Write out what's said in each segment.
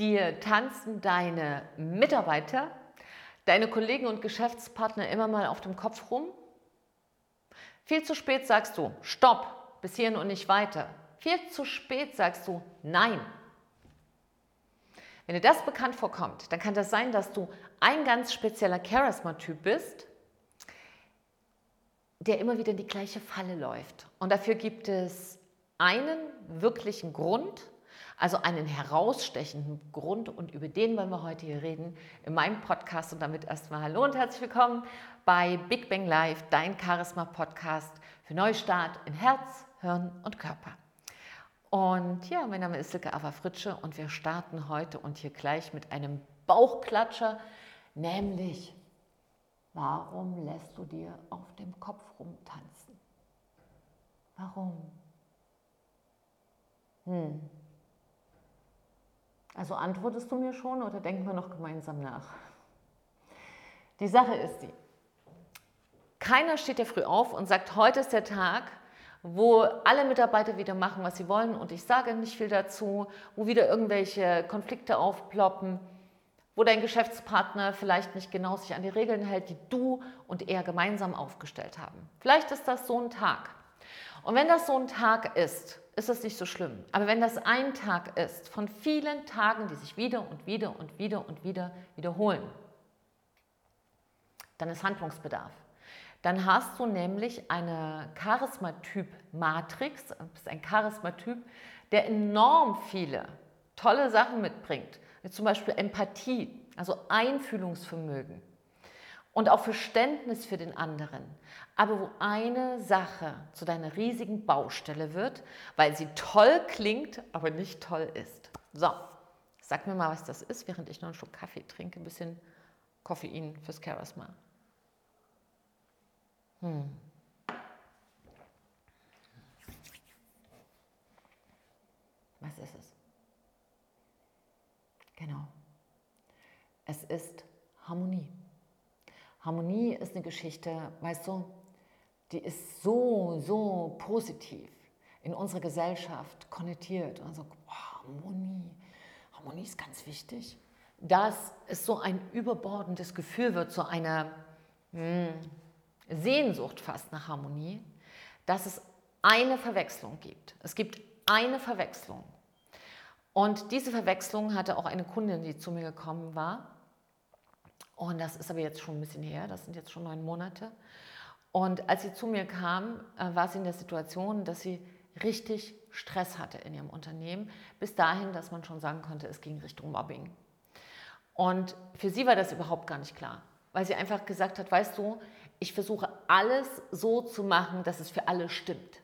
Dir tanzen deine Mitarbeiter, deine Kollegen und Geschäftspartner immer mal auf dem Kopf rum? Viel zu spät sagst du, stopp, bis hierhin und nicht weiter. Viel zu spät sagst du, nein. Wenn dir das bekannt vorkommt, dann kann das sein, dass du ein ganz spezieller Charisma-Typ bist, der immer wieder in die gleiche Falle läuft. Und dafür gibt es einen wirklichen Grund, also einen herausstechenden Grund und über den wollen wir heute hier reden in meinem Podcast und damit erstmal Hallo und herzlich willkommen bei Big Bang Live, dein Charisma-Podcast für Neustart in Herz, Hirn und Körper. Und ja, mein Name ist Silke Ava Fritsche und wir starten heute und hier gleich mit einem Bauchklatscher, nämlich warum lässt du dir auf dem Kopf rumtanzen? Warum? Hm. Also antwortest du mir schon oder denken wir noch gemeinsam nach? Die Sache ist die, keiner steht ja früh auf und sagt, heute ist der Tag, wo alle Mitarbeiter wieder machen, was sie wollen und ich sage nicht viel dazu, wo wieder irgendwelche Konflikte aufploppen, wo dein Geschäftspartner vielleicht nicht genau sich an die Regeln hält, die du und er gemeinsam aufgestellt haben. Vielleicht ist das so ein Tag. Und wenn das so ein Tag ist, ist das nicht so schlimm. Aber wenn das ein Tag ist von vielen Tagen, die sich wieder und wieder und wieder und wieder wiederholen, dann ist Handlungsbedarf. Dann hast du nämlich eine Charismatyp-Matrix, bist ein Charismatyp, der enorm viele tolle Sachen mitbringt, wie zum Beispiel Empathie, also Einfühlungsvermögen und auch Verständnis für den anderen. Aber wo eine Sache zu deiner riesigen Baustelle wird, weil sie toll klingt, aber nicht toll ist. So, sag mir mal, was das ist, während ich noch einen Schluck Kaffee trinke, ein bisschen Koffein fürs Charisma. Hm. Was ist es? Genau. Es ist Harmonie. Harmonie ist eine Geschichte, weißt du, die ist so, so positiv in unserer Gesellschaft konnotiert. Also oh, Harmonie, Harmonie ist ganz wichtig. Dass es so ein überbordendes Gefühl wird, so eine mh, hm, Sehnsucht fast nach Harmonie, dass es eine Verwechslung gibt. Es gibt eine Verwechslung. Und diese Verwechslung hatte auch eine Kundin, die zu mir gekommen war. Und das ist aber jetzt schon ein bisschen her, das sind jetzt schon neun Monate. Und als sie zu mir kam, äh, war sie in der Situation, dass sie richtig Stress hatte in ihrem Unternehmen, bis dahin, dass man schon sagen konnte, es ging Richtung Mobbing. Und für sie war das überhaupt gar nicht klar, weil sie einfach gesagt hat, weißt du, ich versuche alles so zu machen, dass es für alle stimmt.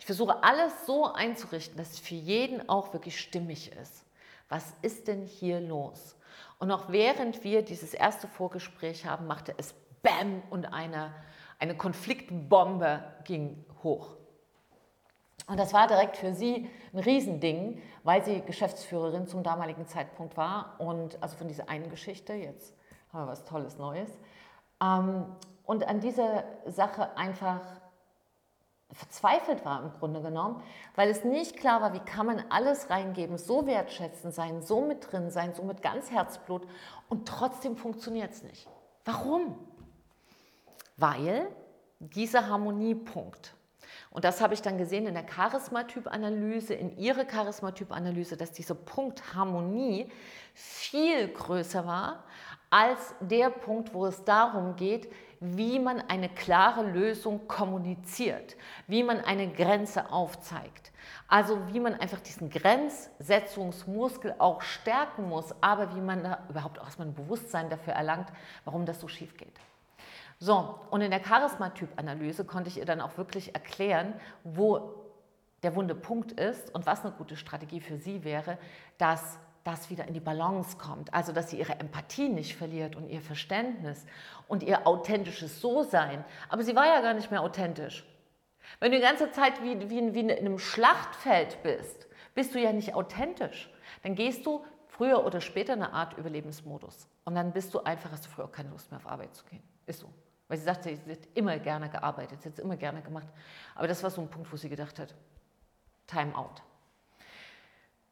Ich versuche alles so einzurichten, dass es für jeden auch wirklich stimmig ist. Was ist denn hier los? Und noch während wir dieses erste Vorgespräch haben, machte es Bäm und eine, eine Konfliktbombe ging hoch. Und das war direkt für sie ein Riesending, weil sie Geschäftsführerin zum damaligen Zeitpunkt war. Und also von dieser einen Geschichte, jetzt haben wir was Tolles Neues. Ähm, und an dieser Sache einfach verzweifelt war im Grunde genommen, weil es nicht klar war, wie kann man alles reingeben, so wertschätzen sein, so mit drin sein, so mit ganz Herzblut und trotzdem funktioniert es nicht. Warum? Weil dieser Harmoniepunkt, und das habe ich dann gesehen in der Charismatyp-Analyse, in ihrer Charismatyp-Analyse, dass dieser Punkt Harmonie viel größer war als der Punkt, wo es darum geht, wie man eine klare Lösung kommuniziert, wie man eine Grenze aufzeigt. Also wie man einfach diesen Grenzsetzungsmuskel auch stärken muss, aber wie man da überhaupt auch erstmal ein Bewusstsein dafür erlangt, warum das so schief geht. So, und in der Charismatyp-Analyse konnte ich ihr dann auch wirklich erklären, wo der wunde Punkt ist und was eine gute Strategie für sie wäre, dass das wieder in die Balance kommt. Also, dass sie ihre Empathie nicht verliert und ihr Verständnis und ihr authentisches So-Sein. Aber sie war ja gar nicht mehr authentisch. Wenn du die ganze Zeit wie, wie, wie in einem Schlachtfeld bist, bist du ja nicht authentisch. Dann gehst du früher oder später in eine Art Überlebensmodus. Und dann bist du einfach, hast du früher auch keine Lust mehr auf Arbeit zu gehen. Ist so. Weil sie sagte, sie hat immer gerne gearbeitet, sie hat es immer gerne gemacht. Aber das war so ein Punkt, wo sie gedacht hat, Time out.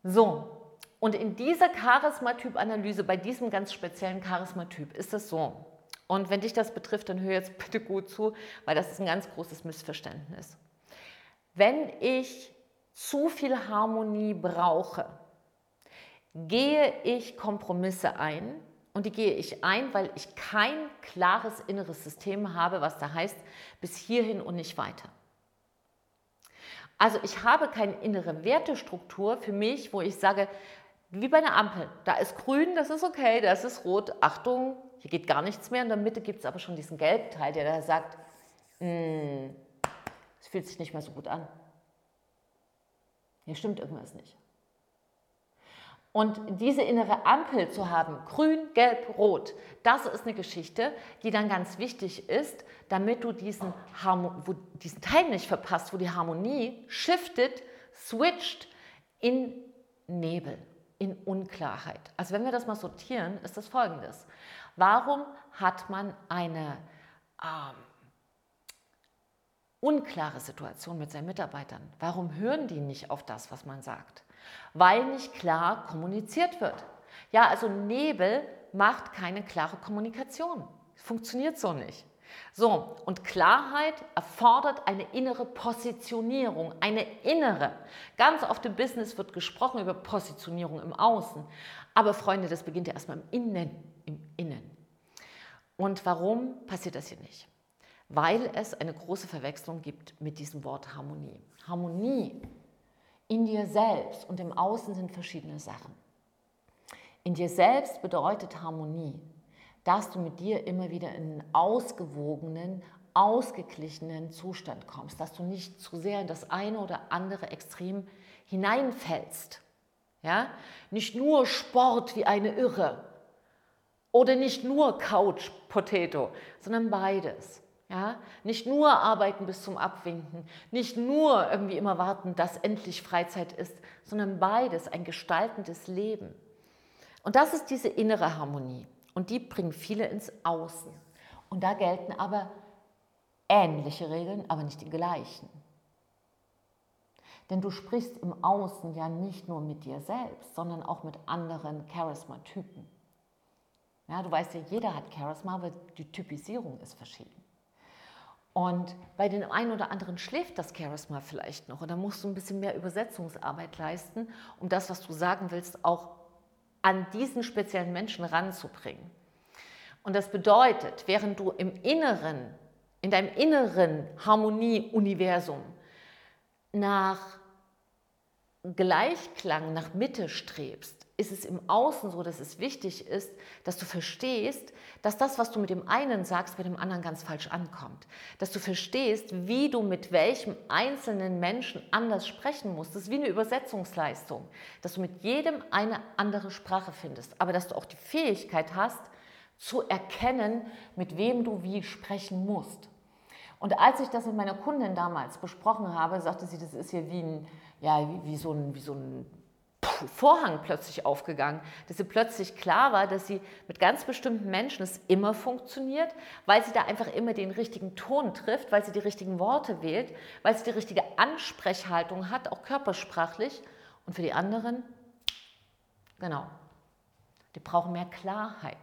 So, Und in dieser Charismatyp-Analyse, bei diesem ganz speziellen Charismatyp, ist es so. Und wenn dich das betrifft, dann hör jetzt bitte gut zu, weil das ist ein ganz großes Missverständnis. Wenn ich zu viel Harmonie brauche, gehe ich Kompromisse ein. Und die gehe ich ein, weil ich kein klares inneres System habe, was da heißt, bis hierhin und nicht weiter. Also ich habe keine innere Wertestruktur für mich, wo ich sage, wie bei einer Ampel. Da ist grün, das ist okay, das ist rot, Achtung, hier geht gar nichts mehr. In der Mitte gibt es aber schon diesen Gelbteil, der da sagt, es fühlt sich nicht mehr so gut an. Hier stimmt irgendwas nicht. Und diese innere Ampel zu haben, grün, gelb, rot, das ist eine Geschichte, die dann ganz wichtig ist, damit du diesen, wo, diesen Teil nicht verpasst, wo die Harmonie shiftet, switcht in Nebel in Unklarheit. Also wenn wir das mal sortieren, ist das folgendes. Warum hat man eine ähm, unklare Situation mit seinen Mitarbeitern? Warum hören die nicht auf das, was man sagt? Weil nicht klar kommuniziert wird. Ja, also Nebel macht keine klare Kommunikation. Funktioniert so nicht. So, und Klarheit erfordert eine innere Positionierung, eine innere. Ganz oft im Business wird gesprochen über Positionierung im Außen. Aber Freunde, das beginnt ja erstmal im Innen, im Innen. Und warum passiert das hier nicht? Weil es eine große Verwechslung gibt mit diesem Wort Harmonie. Harmonie in dir selbst und im Außen sind verschiedene Sachen. In dir selbst bedeutet Harmonie, dass du mit dir immer wieder in einen ausgewogenen, ausgeglichenen Zustand kommst, dass du nicht zu sehr in das eine oder andere Extrem hineinfällst. Ja? Nicht nur Sport wie eine Irre oder nicht nur Couch Potato, sondern beides. Ja? Nicht nur arbeiten bis zum Abwinken, nicht nur irgendwie immer warten, dass endlich Freizeit ist, sondern beides, ein gestaltendes Leben. Und das ist diese innere Harmonie. Und die bringen viele ins Außen. Und da gelten aber ähnliche Regeln, aber nicht die gleichen. Denn du sprichst im Außen ja nicht nur mit dir selbst, sondern auch mit anderen Charisma-Typen. Ja, du weißt ja, jeder hat Charisma, aber die Typisierung ist verschieden. Und bei den einen oder anderen schläft das Charisma vielleicht noch und da musst du ein bisschen mehr Übersetzungsarbeit leisten, um das, was du sagen willst, auch an diesen speziellen Menschen ranzubringen. Und das bedeutet, während du im Inneren, in deinem inneren Harmonie-Universum nach Gleichklang, nach Mitte strebst, ist es im Außen so, dass es wichtig ist, dass du verstehst, dass das, was du mit dem einen sagst, bei dem anderen ganz falsch ankommt. Dass du verstehst, wie du mit welchem einzelnen Menschen anders sprechen musst. Das ist wie eine Übersetzungsleistung, dass du mit jedem eine andere Sprache findest, aber dass du auch die Fähigkeit hast, zu erkennen, mit wem du wie sprechen musst. Und als ich das mit meiner Kundin damals besprochen habe, sagte sie, das ist hier wie, ein, ja, wie, wie so ein, wie so ein Vorhang plötzlich aufgegangen, dass sie plötzlich klar war, dass sie mit ganz bestimmten Menschen es immer funktioniert, weil sie da einfach immer den richtigen Ton trifft, weil sie die richtigen Worte wählt, weil sie die richtige Ansprechhaltung hat, auch körpersprachlich. Und für die anderen, genau, die brauchen mehr Klarheit.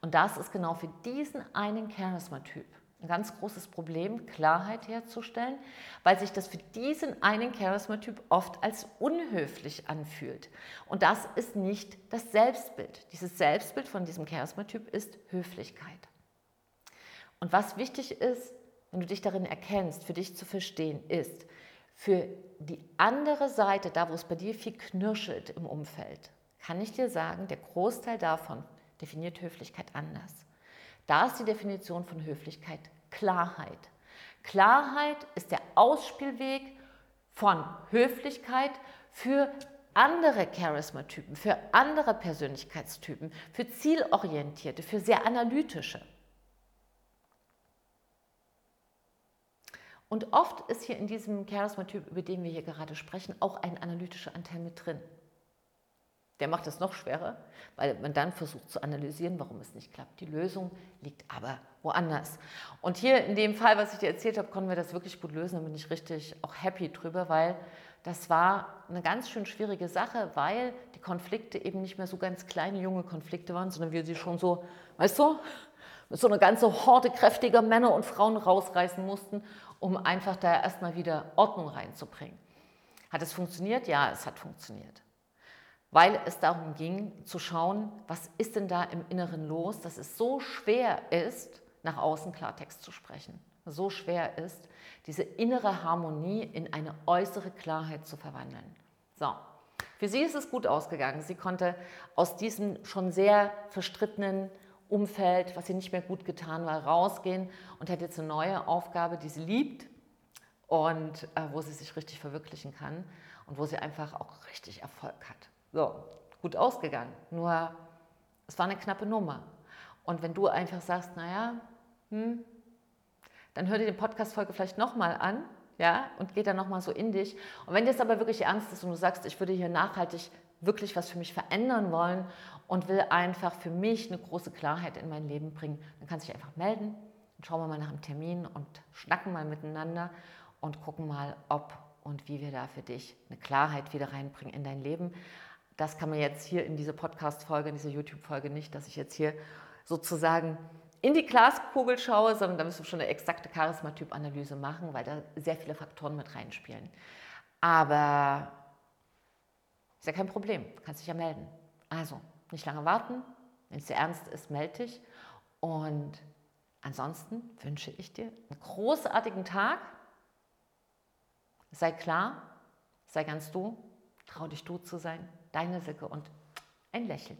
Und das ist genau für diesen einen Charisma-Typ ein ganz großes Problem, Klarheit herzustellen, weil sich das für diesen einen Charismatyp oft als unhöflich anfühlt. Und das ist nicht das Selbstbild. Dieses Selbstbild von diesem Charismatyp ist Höflichkeit. Und was wichtig ist, wenn du dich darin erkennst, für dich zu verstehen, ist, für die andere Seite, da wo es bei dir viel knirschelt im Umfeld, kann ich dir sagen, der Großteil davon definiert Höflichkeit anders. Da ist die Definition von Höflichkeit Klarheit. Klarheit ist der Ausspielweg von Höflichkeit für andere Charismatypen, für andere Persönlichkeitstypen, für zielorientierte, für sehr analytische. Und oft ist hier in diesem Charismatyp, über den wir hier gerade sprechen, auch ein analytischer Anteil mit drin. Der macht es noch schwerer, weil man dann versucht zu analysieren, warum es nicht klappt. Die Lösung liegt aber woanders. Und hier in dem Fall, was ich dir erzählt habe, konnten wir das wirklich gut lösen. Da bin ich richtig auch happy drüber, weil das war eine ganz schön schwierige Sache, weil die Konflikte eben nicht mehr so ganz kleine junge Konflikte waren, sondern wir sie schon so, weißt du, mit so einer ganzen Horde kräftiger Männer und Frauen rausreißen mussten, um einfach da erstmal wieder Ordnung reinzubringen. Hat es funktioniert? Ja, es hat funktioniert. Weil es darum ging zu schauen, was ist denn da im Inneren los, dass es so schwer ist, nach außen Klartext zu sprechen. So schwer ist, diese innere Harmonie in eine äußere Klarheit zu verwandeln. So, für sie ist es gut ausgegangen. Sie konnte aus diesem schon sehr verstrittenen Umfeld, was ihr nicht mehr gut getan war, rausgehen und hat jetzt eine neue Aufgabe, die sie liebt und äh, wo sie sich richtig verwirklichen kann und wo sie einfach auch richtig Erfolg hat. So, gut ausgegangen. Nur, es war eine knappe Nummer. Und wenn du einfach sagst, naja, hm, dann hör dir die Podcast-Folge vielleicht nochmal an, ja, und geh dann nochmal so in dich. Und wenn dir das aber wirklich ernst ist und du sagst, ich würde hier nachhaltig wirklich was für mich verändern wollen und will einfach für mich eine große Klarheit in mein Leben bringen, dann kannst du dich einfach melden. Dann schauen wir mal nach einem Termin und schnacken mal miteinander und gucken mal, ob und wie wir da für dich eine Klarheit wieder reinbringen in dein Leben. Das kann man jetzt hier in dieser Podcast-Folge, in dieser YouTube-Folge nicht, dass ich jetzt hier sozusagen in die Glaskugel schaue, sondern da müssen wir schon eine exakte Charismatyp-Analyse machen, weil da sehr viele Faktoren mit reinspielen. Aber ist ja kein Problem, du kannst dich ja melden. Also, nicht lange warten, wenn es dir ernst ist, melde dich. Und ansonsten wünsche ich dir einen großartigen Tag. Sei klar, sei ganz du, trau dich du zu sein, deine Silke und ein Lächeln.